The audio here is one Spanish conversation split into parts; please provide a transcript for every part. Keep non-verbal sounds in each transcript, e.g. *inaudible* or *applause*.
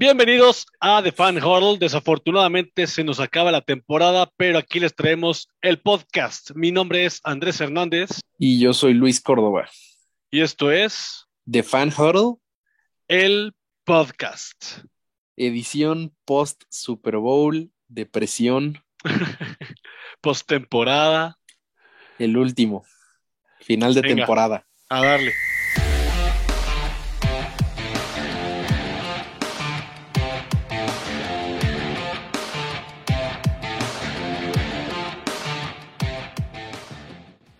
Bienvenidos a The Fan Huddle. Desafortunadamente se nos acaba la temporada, pero aquí les traemos el podcast. Mi nombre es Andrés Hernández. Y yo soy Luis Córdoba. Y esto es The Fan Huddle, el podcast. Edición post Super Bowl, depresión. *laughs* post temporada. El último. Final de temporada. A darle.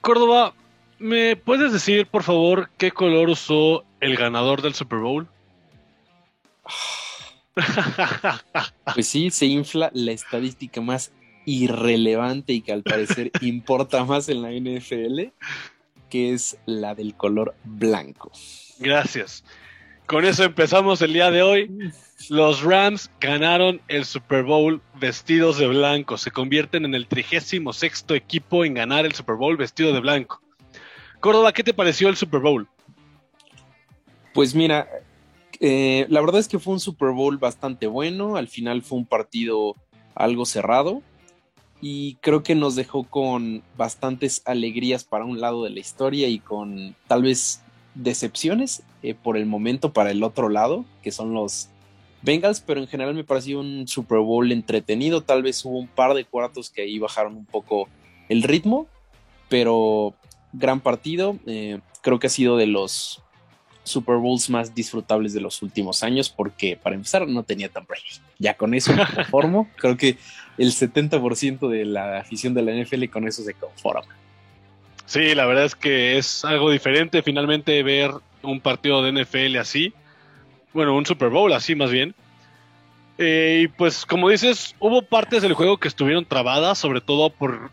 Córdoba, ¿me puedes decir, por favor, qué color usó el ganador del Super Bowl? *laughs* Pues sí, se infla la estadística más irrelevante y que al parecer *laughs* importa más en la NFL, que es la del color blanco. Gracias. Con eso empezamos el día de hoy. Los Rams ganaron el Super Bowl vestidos de blanco. Se convierten en el 36 equipo en ganar el Super Bowl vestido de blanco. Córdoba, ¿qué te pareció el Super Bowl? Pues mira, eh, la verdad es que fue un Super Bowl bastante bueno. Al final fue un partido algo cerrado. Y creo que nos dejó con bastantes alegrías para un lado de la historia y con tal vez decepciones eh, por el momento para el otro lado, que son los Bengals, pero en general me pareció un Super Bowl entretenido. Tal vez hubo un par de cuartos que ahí bajaron un poco el ritmo, pero gran partido. Eh, creo que ha sido de los Super Bowls más disfrutables de los últimos años, porque para empezar no tenía tan Brady. Ya con eso me *laughs* conformo. creo que el 70% de la afición de la NFL con eso se conforma. Sí, la verdad es que es algo diferente finalmente ver un partido de NFL así. Bueno, un Super Bowl así más bien. Eh, y pues como dices, hubo partes del juego que estuvieron trabadas, sobre todo por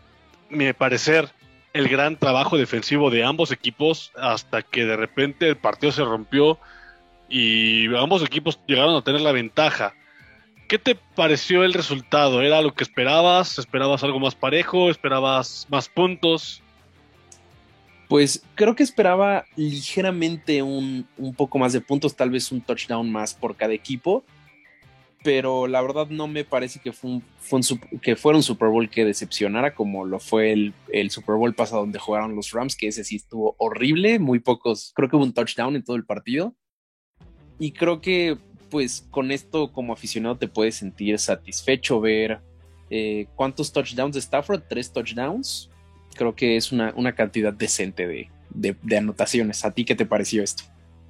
mi parecer el gran trabajo defensivo de ambos equipos, hasta que de repente el partido se rompió y ambos equipos llegaron a tener la ventaja. ¿Qué te pareció el resultado? ¿Era lo que esperabas? ¿Esperabas algo más parejo? ¿Esperabas más puntos? Pues creo que esperaba ligeramente un, poco más de puntos, tal vez un touchdown más por cada equipo, pero la verdad no me parece que, fue que fuera un Super Bowl que decepcionara como lo fue el, el, Super Bowl pasado donde jugaron los Rams, que ese sí estuvo horrible, muy pocos, creo que hubo un touchdown en todo el partido. Y creo que pues con esto como aficionado te puedes sentir satisfecho ver eh, cuántos touchdowns de Stafford, tres touchdowns, creo que es una, cantidad decente de, anotaciones. ¿A ti qué te pareció esto?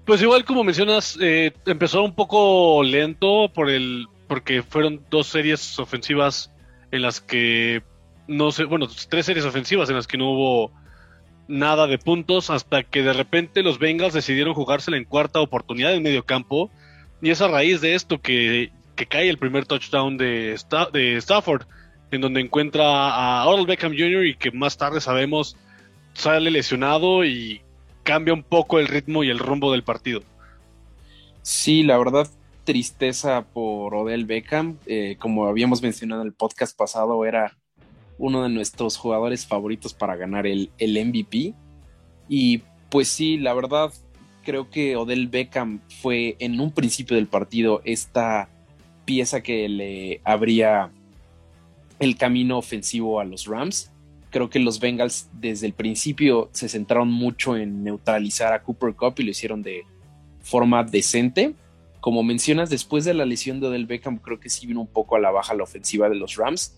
Pues igual como mencionas, eh, empezó un poco lento por el, porque fueron dos series ofensivas en las que no sé, bueno, tres series ofensivas en las que no hubo nada de puntos hasta que de repente los Bengals decidieron jugársela en cuarta oportunidad en medio campo y es a raíz de esto que, cae el primer touchdown de, de Stafford en donde encuentra a Odell Beckham Jr. y que más tarde sabemos sale lesionado y cambia un poco el ritmo y el rumbo del partido. Sí, la verdad, tristeza por Odell Beckham. Eh, como habíamos mencionado en el podcast pasado, era uno de nuestros jugadores favoritos para ganar el, el MVP. Y pues sí, la verdad, creo que Odell Beckham fue en un principio del partido esta pieza que le habría el camino ofensivo a los Rams. Creo que los Bengals desde el principio se centraron mucho en neutralizar a Cooper Cup y lo hicieron de forma decente. Como mencionas, después de la lesión de Odell Beckham, creo que sí vino un poco a la baja la ofensiva de los Rams.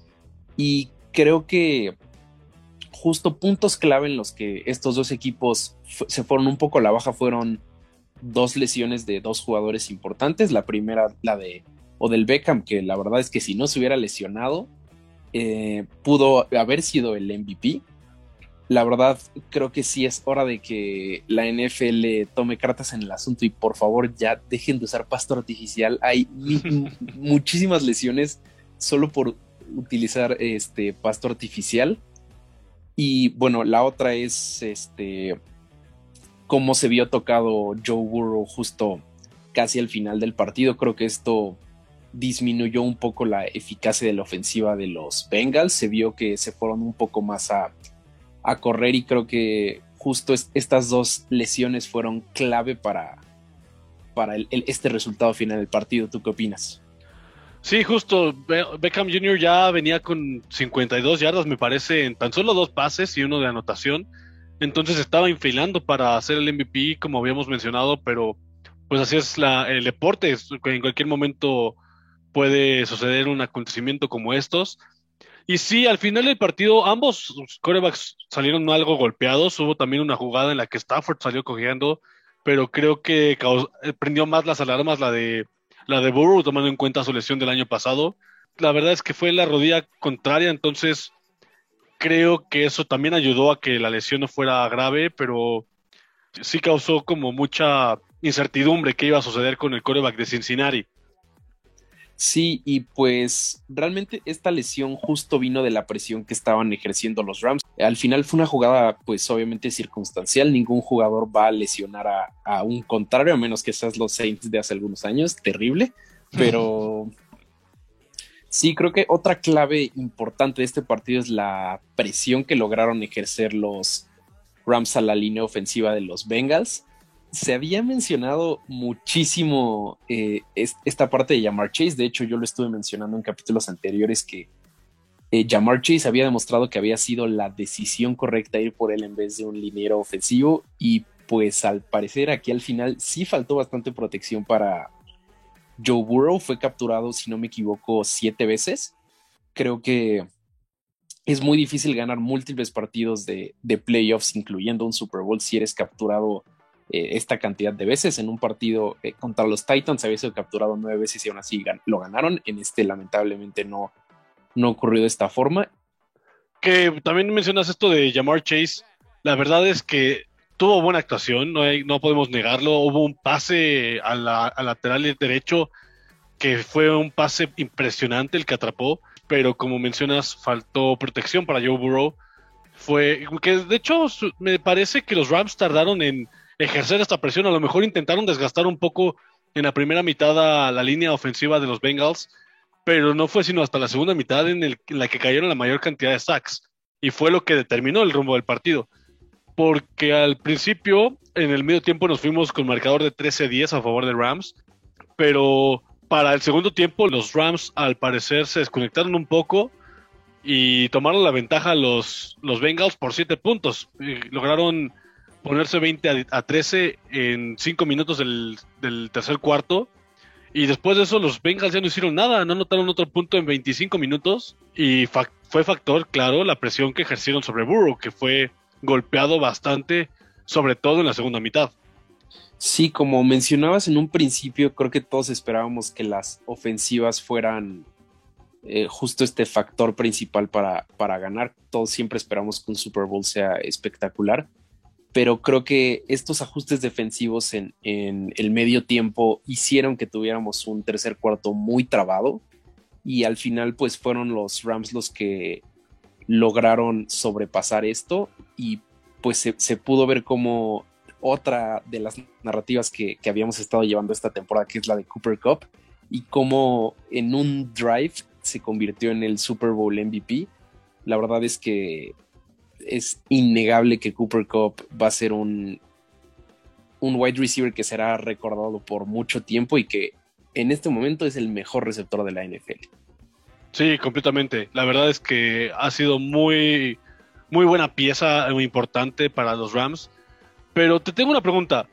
Y creo que justo puntos clave en los que estos dos equipos se fueron un poco a la baja fueron dos lesiones de dos jugadores importantes. La primera, la de Odell Beckham, que la verdad es que si no se hubiera lesionado, eh, pudo haber sido el MVP. La verdad, creo que sí es hora de que la NFL tome cartas en el asunto y por favor ya dejen de usar pasto artificial. Hay *laughs* muchísimas lesiones solo por utilizar este pasto artificial. Y bueno, la otra es este cómo se vio tocado Joe Burrow justo casi al final del partido. Creo que esto disminuyó un poco la eficacia de la ofensiva de los Bengals. Se vio que se fueron un poco más a, correr y creo que justo estas dos lesiones fueron clave para, para este resultado final del partido. ¿Tú qué opinas? Sí, justo. Beckham Jr. ya venía con 52 yardas, me parece, en tan solo dos pases y uno de anotación. Entonces estaba infilando para hacer el MVP, como habíamos mencionado, pero pues así es el deporte. En cualquier momento puede suceder un acontecimiento como estos. Y sí, al final del partido, ambos corebacks salieron algo golpeados. Hubo también una jugada en la que Stafford salió cogiendo, pero creo que eh, prendió más las alarmas la de la de Burrow, tomando en cuenta su lesión del año pasado. La verdad es que fue la rodilla contraria, entonces creo que eso también ayudó a que la lesión no fuera grave, pero sí causó como mucha incertidumbre qué iba a suceder con el coreback de Cincinnati. Sí, y pues realmente esta lesión justo vino de la presión que estaban ejerciendo los Rams. Al final fue una jugada pues obviamente circunstancial, ningún jugador va a lesionar a, un contrario, a menos que seas los Saints de hace algunos años, terrible, pero sí creo que otra clave importante de este partido es la presión que lograron ejercer los Rams a la línea ofensiva de los Bengals se había mencionado muchísimo eh, esta parte de Jamar Chase. De hecho, yo lo estuve mencionando en capítulos anteriores que eh, Jamar Chase había demostrado que había sido la decisión correcta ir por él en vez de un liniero ofensivo. Y pues al parecer aquí al final sí faltó bastante protección para Joe Burrow. Fue capturado, si no me equivoco, siete veces. Creo que es muy difícil ganar múltiples partidos de, de playoffs, incluyendo un Super Bowl, si eres capturado eh, esta cantidad de veces. En un partido eh, contra los Titans había sido capturado nueve veces y aún así lo ganaron. En este lamentablemente no, no ocurrió de esta forma. Que también mencionas esto de Jamar Chase. La verdad es que tuvo buena actuación, no, no podemos negarlo. Hubo un pase a la, al lateral derecho que fue un pase impresionante el que atrapó, pero como mencionas, faltó protección para Joe Burrow. Fue que de hecho me parece que los Rams tardaron en ejercer esta presión. A lo mejor intentaron desgastar un poco en la primera mitad la línea ofensiva de los Bengals, pero no fue sino hasta la segunda mitad en, la que cayeron la mayor cantidad de sacks. Y fue lo que determinó el rumbo del partido. Porque al principio, en el medio tiempo, nos fuimos con marcador de 13-10 a favor de Rams, pero para el segundo tiempo, los Rams al parecer se desconectaron un poco y tomaron la ventaja los, los Bengals por 7 puntos. lograron ponerse 20 a, 13 en 5 minutos del, tercer cuarto. Y después de eso los Bengals ya no hicieron nada, no anotaron otro punto en 25 minutos. Y fue factor, claro, la presión que ejercieron sobre Burrow, que fue golpeado bastante, sobre todo en la segunda mitad. Sí, como mencionabas en un principio, creo que todos esperábamos que las ofensivas fueran eh, justo este factor principal para, para ganar. Todos siempre esperamos que un Super Bowl sea espectacular pero creo que estos ajustes defensivos en, el medio tiempo hicieron que tuviéramos un tercer cuarto muy trabado y al final pues fueron los Rams los que lograron sobrepasar esto y pues se, pudo ver como otra de las narrativas que, que, habíamos estado llevando esta temporada, que es la de Cooper Cup, y como en un drive se convirtió en el Super Bowl MVP. La verdad es que es innegable que Cooper Cup va a ser un, un wide receiver que será recordado por mucho tiempo y que en este momento es el mejor receptor de la NFL. Sí, completamente. La verdad es que ha sido muy, muy buena pieza, muy importante para los Rams. Pero te tengo una pregunta.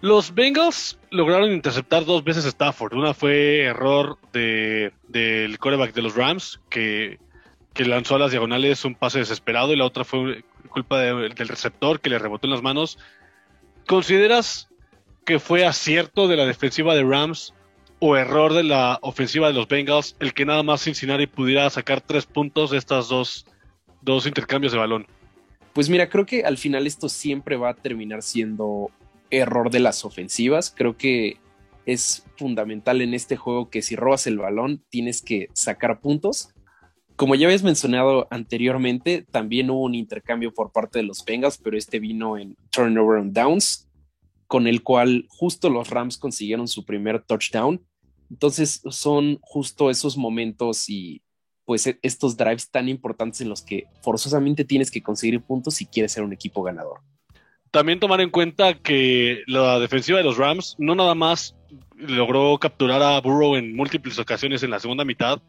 Los Bengals lograron interceptar dos veces a Stafford. Una fue error de, del quarterback de los Rams, que que lanzó a las diagonales un pase desesperado y la otra fue culpa del receptor que le rebotó en las manos. ¿Consideras que fue acierto de la defensiva de Rams o error de la ofensiva de los Bengals el que nada más Cincinnati pudiera sacar tres puntos de estas dos, dos intercambios de balón? Pues mira, creo que al final esto siempre va a terminar siendo error de las ofensivas. Creo que es fundamental en este juego que si robas el balón tienes que sacar puntos como ya habías mencionado anteriormente, también hubo un intercambio por parte de los Bengals, pero este vino en turnover and downs, con el cual justo los Rams consiguieron su primer touchdown. Entonces son justo esos momentos y pues e, estos drives tan importantes en los que forzosamente tienes que conseguir puntos si quieres ser un equipo ganador. también tomar en cuenta que la defensiva de los Rams no nada más logró capturar a Burrow en múltiples ocasiones en la segunda mitad,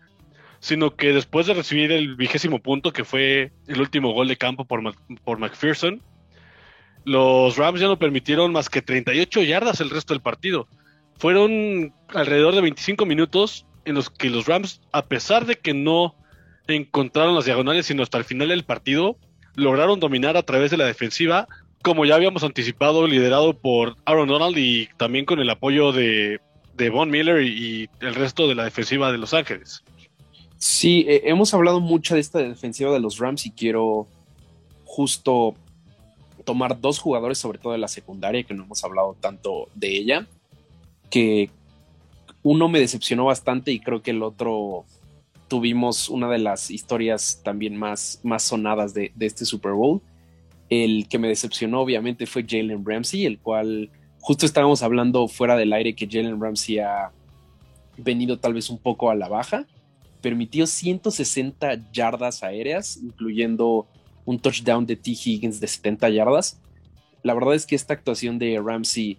sino que después de recibir el vigésimo punto, que fue el último gol de campo por, por McPherson, los Rams ya no permitieron más que 38 yardas el resto del partido. Fueron alrededor de 25 minutos en los que los Rams, a pesar de que no encontraron las diagonales, sino hasta el final del partido, lograron dominar a través de la defensiva, como ya habíamos anticipado, liderado por Aaron Donald y también con el apoyo de, de Von Miller y el resto de la defensiva de Los Ángeles. Sí, eh, hemos hablado mucho de esta defensiva de los Rams y quiero justo tomar dos jugadores, sobre todo de la secundaria, que no hemos hablado tanto de ella, que uno me decepcionó bastante y creo que el otro tuvimos una de las historias también más, más sonadas de, de este Super Bowl. El que me decepcionó obviamente fue Jalen Ramsey, el cual justo estábamos hablando fuera del aire que Jalen Ramsey ha venido tal vez un poco a la baja permitió 160 yardas aéreas, incluyendo un touchdown de T. Higgins de 70 yardas. La verdad es que esta actuación de Ramsey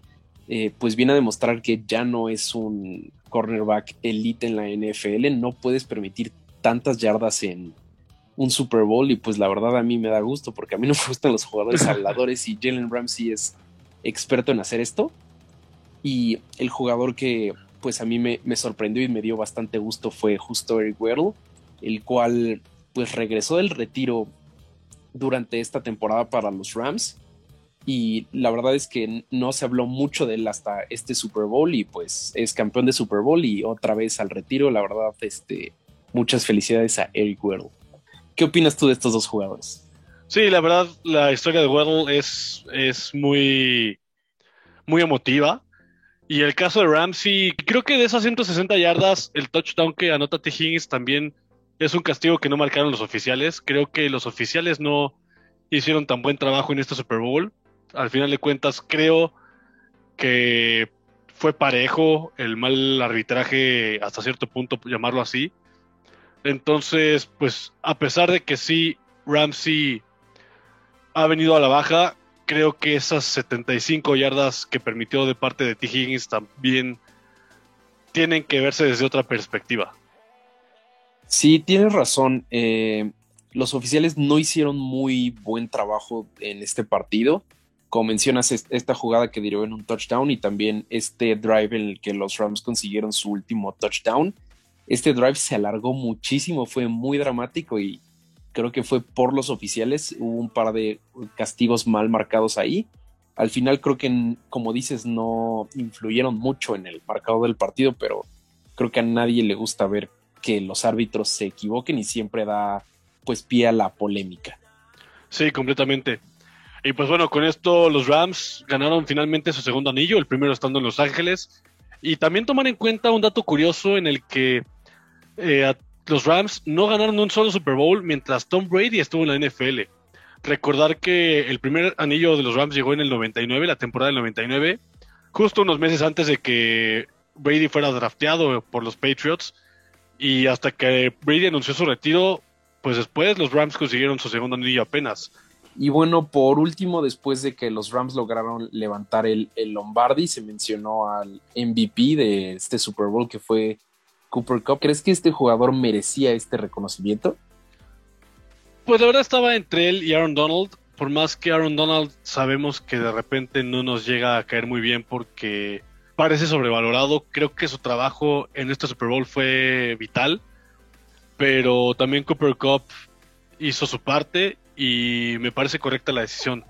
eh, pues viene a demostrar que ya no es un cornerback elite en la NFL, no puedes permitir tantas yardas en un Super Bowl y pues la verdad a mí me da gusto porque a mí no me gustan los jugadores *laughs* habladores y Jalen Ramsey es experto en hacer esto. Y el jugador que pues a mí me, sorprendió y me dio bastante gusto fue justo Eric Weddle, el cual pues regresó del retiro durante esta temporada para los Rams y la verdad es que no se habló mucho de él hasta este Super Bowl y pues es campeón de Super Bowl y otra vez al retiro, la verdad este muchas felicidades a Eric Weddle. ¿Qué opinas tú de estos dos jugadores? Sí, la verdad la historia de Weddle es, es muy muy emotiva y el caso de Ramsey, creo que de esas 160 yardas, el touchdown que anota T. Higgins también es un castigo que no marcaron los oficiales. Creo que los oficiales no hicieron tan buen trabajo en este Super Bowl. Al final de cuentas, creo que fue parejo el mal arbitraje hasta cierto punto, llamarlo así. Entonces, pues a pesar de que sí, Ramsey ha venido a la baja, creo que esas 75 yardas que permitió de parte de T. Higgins también tienen que verse desde otra perspectiva. Sí, tienes razón. Eh, los oficiales no hicieron muy buen trabajo en este partido. Como mencionas, esta jugada que derivó en un touchdown y también este drive en el que los Rams consiguieron su último touchdown. Este drive se alargó muchísimo, fue muy dramático y creo que fue por los oficiales, hubo un par de castigos mal marcados ahí. Al final creo que, como dices, no influyeron mucho en el marcador del partido, pero creo que a nadie le gusta ver que los árbitros se equivoquen y siempre da pues pie a la polémica. Sí, completamente. Y pues bueno, con esto los Rams ganaron finalmente su segundo anillo, el primero estando en Los Ángeles. Y también tomar en cuenta un dato curioso en el que eh, los Rams no ganaron un solo Super Bowl mientras Tom Brady estuvo en la NFL. Recordar que el primer anillo de los Rams llegó en el 99, la temporada del 99, justo unos meses antes de que Brady fuera drafteado por los Patriots. Y hasta que Brady anunció su retiro, pues después los Rams consiguieron su segundo anillo apenas. Y bueno, por último, después de que los Rams lograron levantar el, Lombardi, se mencionó al MVP de este Super Bowl que fue Cooper Cup. ¿Crees que este jugador merecía este reconocimiento? Pues la verdad estaba entre él y Aaron Donald. Por más que Aaron Donald sabemos que de repente no nos llega a caer muy bien porque parece sobrevalorado. Creo que su trabajo en este Super Bowl fue vital. Pero también Cooper Cup hizo su parte y me parece correcta la decisión.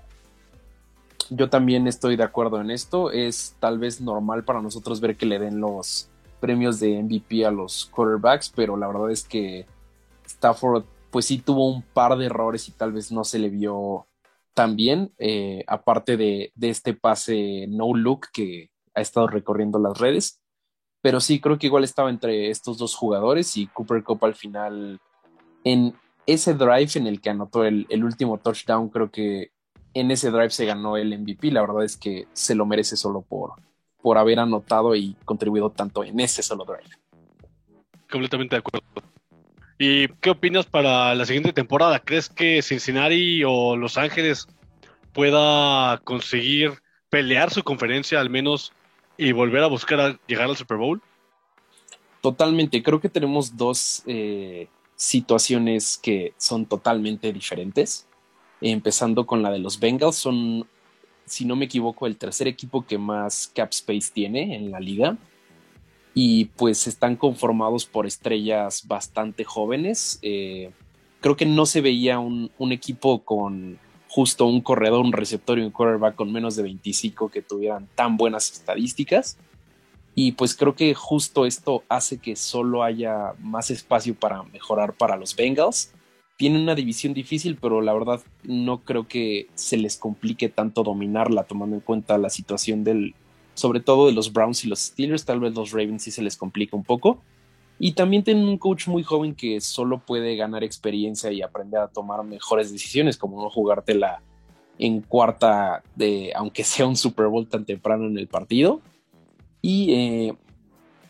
Yo también estoy de acuerdo en esto. Es tal vez normal para nosotros ver que le den los premios de MVP a los quarterbacks, pero la verdad es que Stafford pues sí tuvo un par de errores y tal vez no se le vio tan bien, eh, aparte de, este pase no look que ha estado recorriendo las redes. Pero sí, creo que igual estaba entre estos dos jugadores y Cooper Cup al final en ese drive en el que anotó el último touchdown, creo que en ese drive se ganó el MVP. La verdad es que se lo merece solo por, por haber anotado y contribuido tanto en ese solo drive. Completamente de acuerdo. ¿Y qué opinas para la siguiente temporada? ¿Crees que Cincinnati o Los Ángeles pueda conseguir pelear su conferencia al menos y volver a buscar a llegar al Super Bowl? Totalmente, creo que tenemos dos eh, situaciones que son totalmente diferentes. Empezando con la de los Bengals, son, si no me equivoco, el tercer equipo que más cap space tiene en la liga. Y pues están conformados por estrellas bastante jóvenes. Eh, creo que no se veía un, un, equipo con justo un corredor, un receptor y un quarterback con menos de 25 que tuvieran tan buenas estadísticas. Y pues creo que justo esto hace que solo haya más espacio para mejorar para los Bengals. Tienen una división difícil, pero la verdad no creo que se les complique tanto dominarla, tomando en cuenta la situación del, sobre todo de los Browns y los Steelers. Tal vez los Ravens sí se les complica un poco. Y también tienen un coach muy joven que solo puede ganar experiencia y aprender a tomar mejores decisiones, como no jugártela en cuarta de, aunque sea un Super Bowl tan temprano en el partido. Y eh,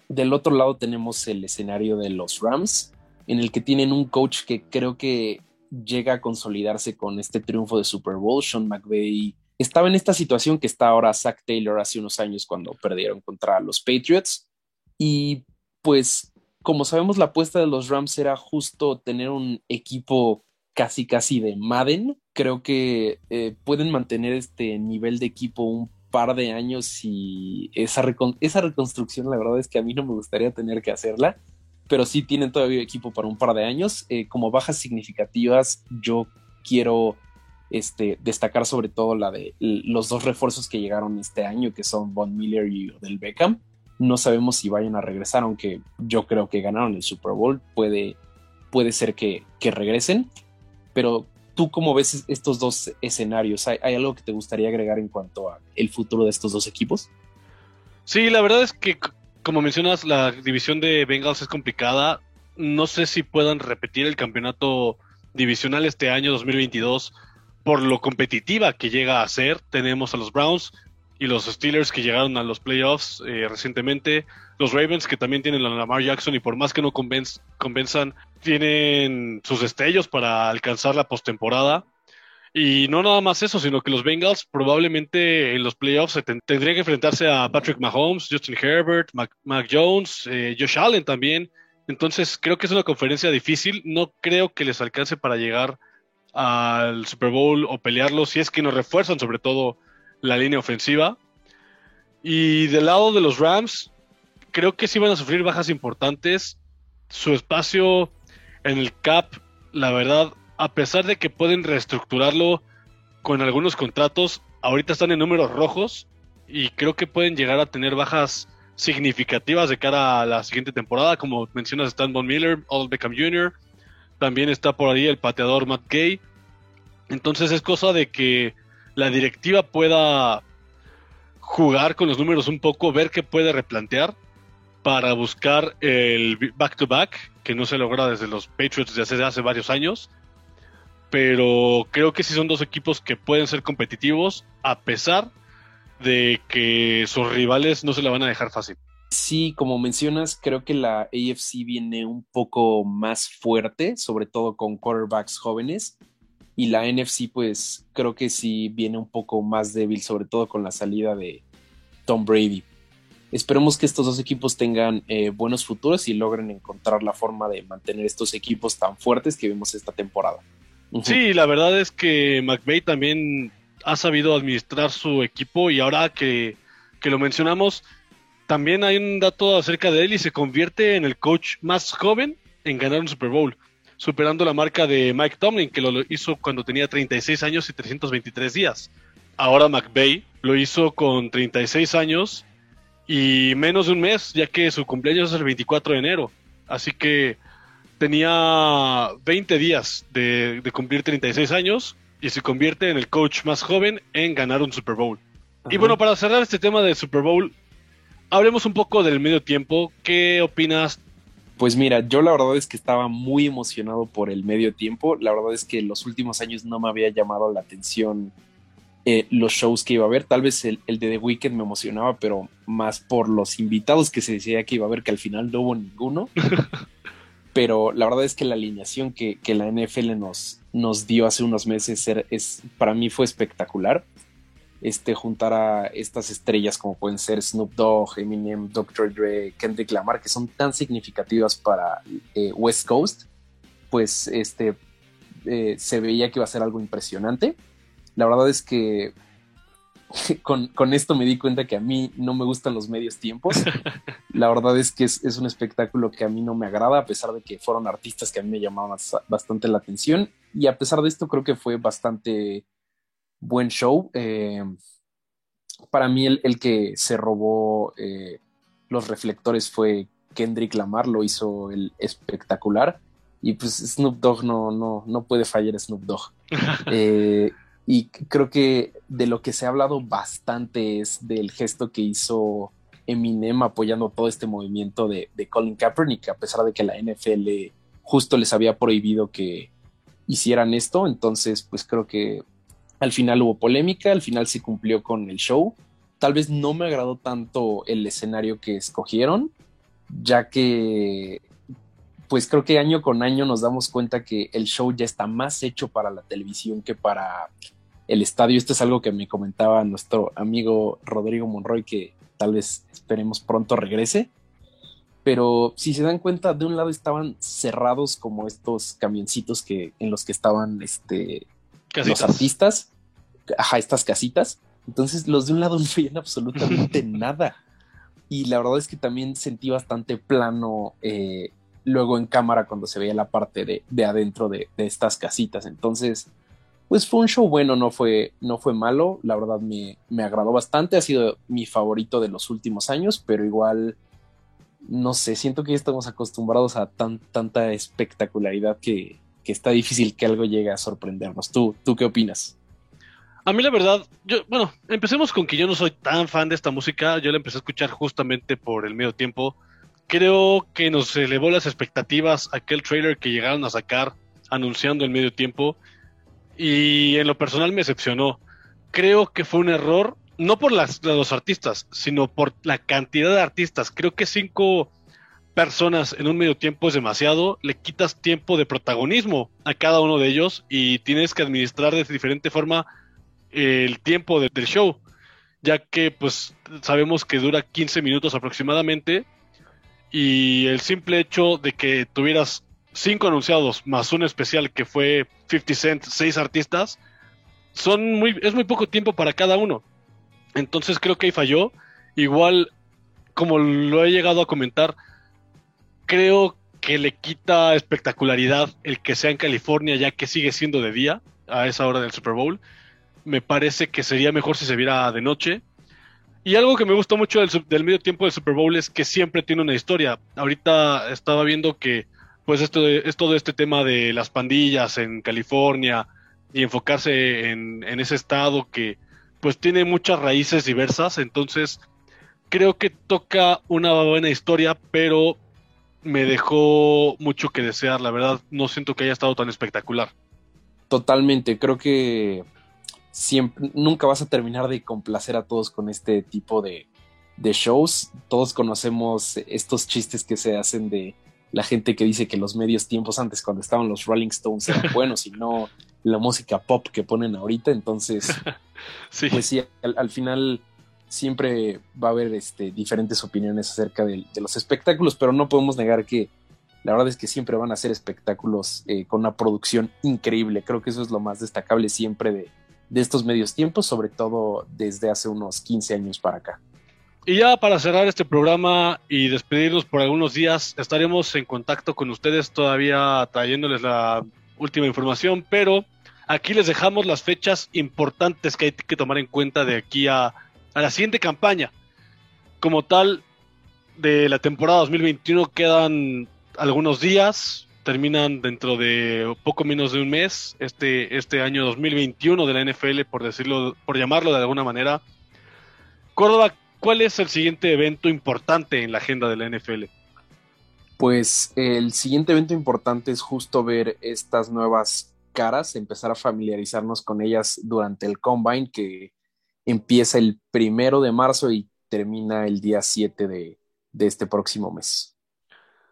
del otro lado tenemos el escenario de los Rams, en el que tienen un coach que creo que llega a consolidarse con este triunfo de Super Bowl. Sean McVay estaba en esta situación que está ahora Zach Taylor hace unos años cuando perdieron contra los Patriots. Y pues, como sabemos, la apuesta de los Rams era justo tener un equipo casi casi de Madden. Creo que eh, pueden mantener este nivel de equipo un par de años y esa, esa reconstrucción la verdad es que a mí no me gustaría tener que hacerla, pero sí tienen todavía equipo para un par de años. Eh, como bajas significativas, yo quiero este, destacar sobre todo la de los dos refuerzos que llegaron este año, que son Von Miller y Del Beckham. No sabemos si vayan a regresar, aunque yo creo que ganaron el Super Bowl. Puede, puede ser que, que regresen, pero ¿Tú cómo ves estos dos escenarios? ¿Hay, algo que te gustaría agregar en cuanto a el futuro de estos dos equipos? Sí, la verdad es que, como mencionas, la división de Bengals es complicada. No sé si puedan repetir el campeonato divisional este año 2022 por lo competitiva que llega a ser. Tenemos a los Browns y los Steelers que llegaron a los playoffs eh, recientemente. Los Ravens que también tienen a Lamar Jackson y por más que no convenzan, tienen sus destellos para alcanzar la postemporada. Y no nada más eso, sino que los Bengals probablemente en los playoffs tendrían que enfrentarse a Patrick Mahomes, Justin Herbert, Mac, Jones, eh, Josh Allen también. Entonces creo que es una conferencia difícil. No creo que les alcance para llegar al Super Bowl o pelearlo si es que nos refuerzan sobre todo la línea ofensiva. Y del lado de los Rams, creo que sí van a sufrir bajas importantes. Su espacio en el cap, la verdad, a pesar de que pueden reestructurarlo con algunos contratos, ahorita están en números rojos y creo que pueden llegar a tener bajas significativas de cara a la siguiente temporada, como mencionas Stan Von Miller, Old Beckham Jr., también está por ahí el pateador Matt Gay. Entonces es cosa de que la directiva pueda jugar con los números un poco, ver qué puede replantear para buscar el back-to-back, que no se logra desde los Patriots desde hace, varios años. Pero creo que sí son dos equipos que pueden ser competitivos a pesar de que sus rivales no se la van a dejar fácil. Sí, como mencionas, creo que la AFC viene un poco más fuerte, sobre todo con quarterbacks jóvenes. Y la NFC, pues creo que sí viene un poco más débil, sobre todo con la salida de Tom Brady. Esperemos que estos dos equipos tengan eh, buenos futuros y logren encontrar la forma de mantener estos equipos tan fuertes que vimos esta temporada. Sí, la verdad es que McVay también ha sabido administrar su equipo y ahora que, que lo mencionamos, también hay un dato acerca de él y se convierte en el coach más joven en ganar un Super Bowl, superando la marca de Mike Tomlin, que lo hizo cuando tenía 36 años y 323 días. Ahora McVay lo hizo con 36 años y menos de un mes, ya que su cumpleaños es el 24 de enero. Así que tenía 20 días de, cumplir 36 años y se convierte en el coach más joven en ganar un Super Bowl. Y bueno, para cerrar este tema del Super Bowl, hablemos un poco del medio tiempo. ¿Qué opinas? Pues mira, yo la verdad es que estaba muy emocionado por el medio tiempo. La verdad es que en los últimos años no me había llamado la atención eh, los shows que iba a haber. Tal vez el, de The Weeknd me emocionaba, pero más por los invitados que se decía que iba a haber, que al final no hubo ninguno. *laughs* pero la verdad es que la alineación que, que la NFL nos, nos dio hace unos meses es, para mí fue espectacular. Este, juntar a estas estrellas como pueden ser Snoop Dogg, Eminem, Dr. Dre, Kendrick Lamar, que son tan significativas para eh, West Coast, pues este, eh, se veía que iba a ser algo impresionante. La verdad es que *laughs* con, esto me di cuenta que a mí no me gustan los medios tiempos. La verdad es que es, un espectáculo que a mí no me agrada, a pesar de que fueron artistas que a mí me llamaban bastante la atención. Y a pesar de esto, creo que fue bastante buen show. Eh, para mí, el, que se robó eh, los reflectores fue Kendrick Lamar, lo hizo el espectacular. Y pues Snoop Dogg no, no, no puede fallar Snoop Dogg. *laughs* Eh, y creo que de lo que se ha hablado bastante es del gesto que hizo Eminem apoyando todo este movimiento de, Colin Kaepernick, a pesar de que la NFL justo les había prohibido que hicieran esto. Entonces, pues creo que al final hubo polémica, al final se cumplió con el show. Tal vez no me agradó tanto el escenario que escogieron, ya que pues creo que año con año nos damos cuenta que el show ya está más hecho para la televisión que para el estadio. Esto es algo que me comentaba nuestro amigo Rodrigo Monroy, que tal vez esperemos pronto regrese. Pero si se dan cuenta, de un lado estaban cerrados como estos camioncitos que, en los que estaban este, los artistas, ajá, estas casitas. Entonces los de un lado *laughs* no veían absolutamente *laughs* nada. Y la verdad es que también sentí bastante plano eh, luego en cámara cuando se veía la parte de, de adentro de, de, estas casitas. Entonces, pues fue un show bueno, no fue, no fue malo, la verdad me, me agradó bastante, ha sido mi favorito de los últimos años, pero igual, no sé, siento que ya estamos acostumbrados a tan, tanta espectacularidad que, que está difícil que algo llegue a sorprendernos. ¿Tú, ¿Tú qué opinas? A mí la verdad, yo, bueno, empecemos con que yo no soy tan fan de esta música, yo la empecé a escuchar justamente por el medio tiempo. Creo que nos elevó las expectativas aquel trailer que llegaron a sacar anunciando el medio tiempo y en lo personal me decepcionó. Creo que fue un error, no por las, los artistas, sino por la cantidad de artistas. Creo que cinco personas en un medio tiempo es demasiado, le quitas tiempo de protagonismo a cada uno de ellos y tienes que administrar de diferente forma el tiempo del show, ya que pues sabemos que dura 15 minutos aproximadamente y el simple hecho de que tuvieras cinco anunciados más un especial que fue 50 Cent, seis artistas, son muy, es muy poco tiempo para cada uno. Entonces creo que ahí falló. Igual, como lo he llegado a comentar, creo que le quita espectacularidad el que sea en California, ya que sigue siendo de día a esa hora del Super Bowl. Me parece que sería mejor si se viera de noche. Y algo que me gusta mucho del, del medio tiempo del Super Bowl es que siempre tiene una historia. Ahorita estaba viendo que pues esto es todo este tema de las pandillas en California y enfocarse en, ese estado que pues tiene muchas raíces diversas, entonces creo que toca una buena historia, pero me dejó mucho que desear, la verdad no siento que haya estado tan espectacular. Totalmente, creo que siempre, nunca vas a terminar de complacer a todos con este tipo de, de shows. Todos conocemos estos chistes que se hacen de la gente que dice que los medios tiempos antes, cuando estaban los Rolling Stones, eran *laughs* buenos y no la música pop que ponen ahorita. Entonces, *laughs* pues sí, al, final siempre va a haber este, diferentes opiniones acerca de, los espectáculos, pero no podemos negar que la verdad es que siempre van a ser espectáculos eh, con una producción increíble. Creo que eso es lo más destacable siempre de, de estos medios tiempos, sobre todo desde hace unos 15 años para acá. Y ya para cerrar este programa y despedirnos por algunos días, estaremos en contacto con ustedes todavía trayéndoles la última información, pero aquí les dejamos las fechas importantes que hay que tomar en cuenta de aquí a, la siguiente campaña. Como tal, de la temporada 2021 quedan algunos días, terminan dentro de poco menos de un mes, este, este año 2021 de la NFL, por decirlo, por llamarlo de alguna manera. Córdoba ¿Cuál es el siguiente evento importante en la agenda de la NFL? Pues el siguiente evento importante es justo ver estas nuevas caras, empezar a familiarizarnos con ellas durante el Combine que empieza el primero de marzo y termina el día 7 de, este próximo mes.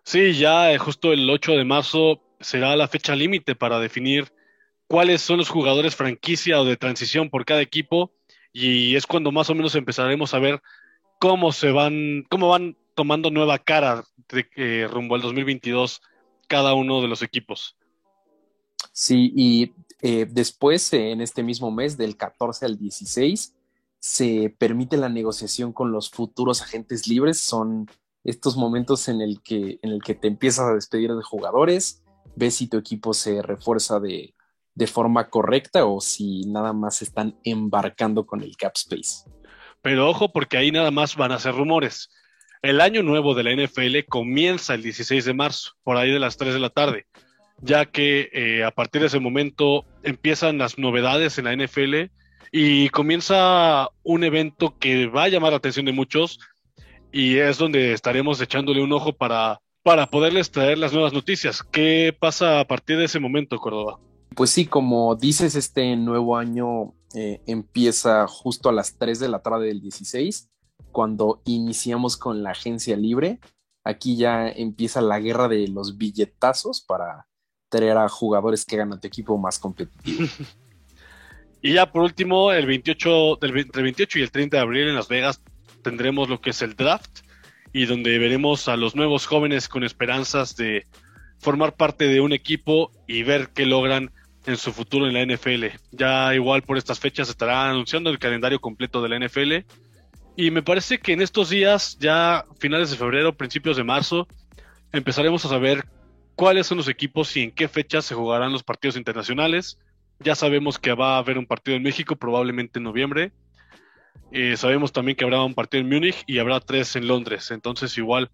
Sí, ya eh, justo el 8 de marzo será la fecha límite para definir cuáles son los jugadores franquicia o de transición por cada equipo y es cuando más o menos empezaremos a ver cómo se van, cómo van tomando nueva cara de, eh, rumbo al 2022 cada uno de los equipos. Sí, y eh, después, eh, en este mismo mes, del 14 al 16, se permite la negociación con los futuros agentes libres. Son estos momentos en el que, en el que te empiezas a despedir de jugadores, ves si tu equipo se refuerza de, de forma correcta o si nada más están embarcando con el cap space. Pero ojo, porque ahí nada más van a ser rumores. El año nuevo de la NFL comienza el 16 de marzo, por ahí de las 3 de la tarde, ya que eh, a partir de ese momento empiezan las novedades en la NFL y comienza un evento que va a llamar la atención de muchos y es donde estaremos echándole un ojo para, para poderles traer las nuevas noticias. ¿Qué pasa a partir de ese momento, Córdoba? Pues sí, como dices, este nuevo año eh, empieza justo a las 3 de la tarde del 16 cuando iniciamos con la agencia libre. Aquí ya empieza la guerra de los billetazos para traer a jugadores que hagan a tu equipo más competitivo. *laughs* y ya por último, el 28, del, entre el 28 y el 30 de abril en Las Vegas tendremos lo que es el draft y donde veremos a los nuevos jóvenes con esperanzas de formar parte de un equipo y ver qué logran en su futuro en la NFL. Ya igual por estas fechas estará anunciando el calendario completo de la NFL y me parece que en estos días, ya finales de febrero, principios de marzo, empezaremos a saber cuáles son los equipos y en qué fechas se jugarán los partidos internacionales. Ya sabemos que va a haber un partido en México, probablemente en noviembre. Eh, sabemos también que habrá un partido en Múnich y habrá tres en Londres. Entonces igual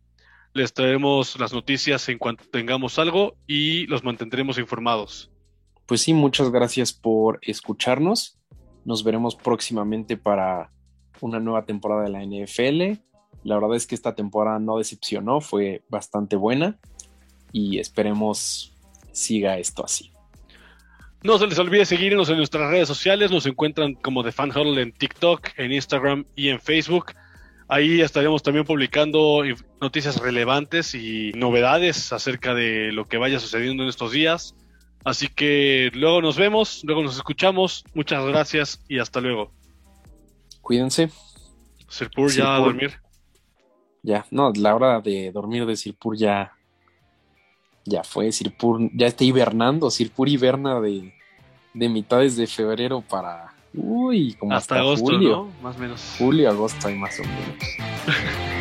les traeremos las noticias en cuanto tengamos algo y los mantendremos informados. Pues sí, muchas gracias por escucharnos. Nos veremos próximamente para una nueva temporada de la NFL. La verdad es que esta temporada no decepcionó, fue bastante buena y esperemos siga esto así. No se les olvide seguirnos en nuestras redes sociales, nos encuentran como The Fan en TikTok, en Instagram y en Facebook. Ahí estaremos también publicando noticias relevantes y novedades acerca de lo que vaya sucediendo en estos días. Así que luego nos vemos, luego nos escuchamos. Muchas gracias y hasta luego. Cuídense. Sirpur ya a dormir. Ya, no, la hora de dormir de Sirpur ya. Ya fue, Sirpur ya está hibernando, Sirpur hiberna de, de mitades de febrero para. Uy, como hasta, agosto, julio. Más o menos. Julio, agosto hay más o menos. *laughs*